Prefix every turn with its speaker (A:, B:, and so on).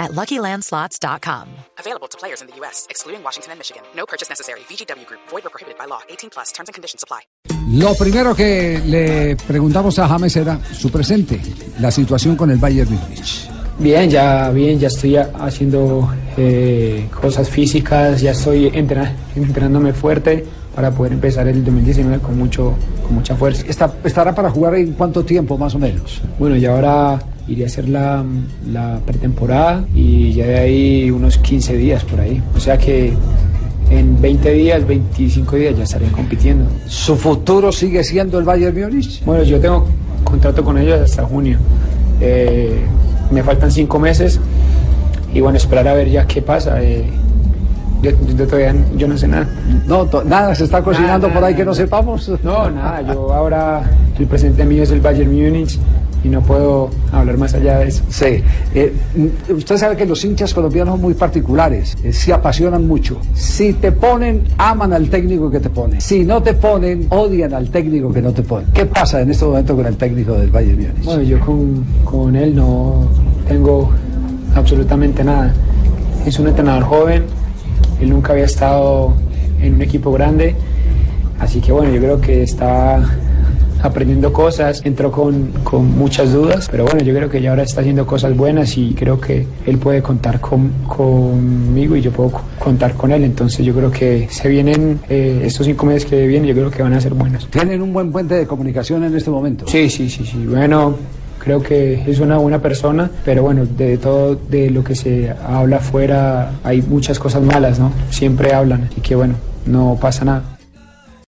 A: at LuckyLandSlots.com.
B: Available to players in the U.S., excluding Washington and Michigan. No purchase necessary. VGW Group. Void or prohibited by law. 18 plus. Terms and conditions apply.
C: Lo primero que le preguntamos a James era su presente, la situación con el Bayern Múnich.
D: Bien, ya bien, ya estoy haciendo eh, cosas físicas, ya estoy entrena- entrenándome fuerte para poder empezar el 2019 con mucho con mucha fuerza.
C: Está- ¿Estará para jugar en cuánto tiempo más o menos?
D: Bueno, y ahora iré a hacer la, la pretemporada y ya de ahí unos 15 días por ahí. O sea que en 20 días, 25 días ya estaré compitiendo.
C: ¿Su futuro sigue siendo el Bayern Múnich?
D: Bueno, yo tengo contrato con ellos hasta junio. Eh, me faltan cinco meses y bueno, esperar a ver ya qué pasa. Eh, yo, yo todavía yo no sé nada.
C: No, to- nada, se está cocinando
D: Nada,
C: por ahí que no sepamos.
D: No, nada, yo ahora el presente mío es el Bayern Múnich y no puedo hablar más allá de eso.
C: Sí, eh, usted sabe que los hinchas colombianos son muy particulares, eh, se apasionan mucho. Si te ponen, aman al técnico que te pone. Si no te ponen, odian al técnico que no te pone. ¿Qué pasa en este momento con el técnico del Bayern Múnich?
D: Bueno, yo con, con él no tengo absolutamente nada. Es un entrenador joven, él nunca había estado en un equipo grande, así que bueno, yo creo que está aprendiendo cosas, entró con, con muchas dudas, pero bueno, yo creo que ya ahora está haciendo cosas buenas y creo que él puede contar con, conmigo y yo puedo co- contar con él, entonces yo creo que se vienen eh, estos cinco meses que vienen, yo creo que van a ser buenos.
C: Tienen un buen puente de comunicación en este momento.
D: Sí, sí, sí, sí. Bueno, creo que es una buena persona, pero bueno, de todo de lo que se habla afuera hay muchas cosas malas, ¿no? Siempre hablan y que bueno, no pasa nada.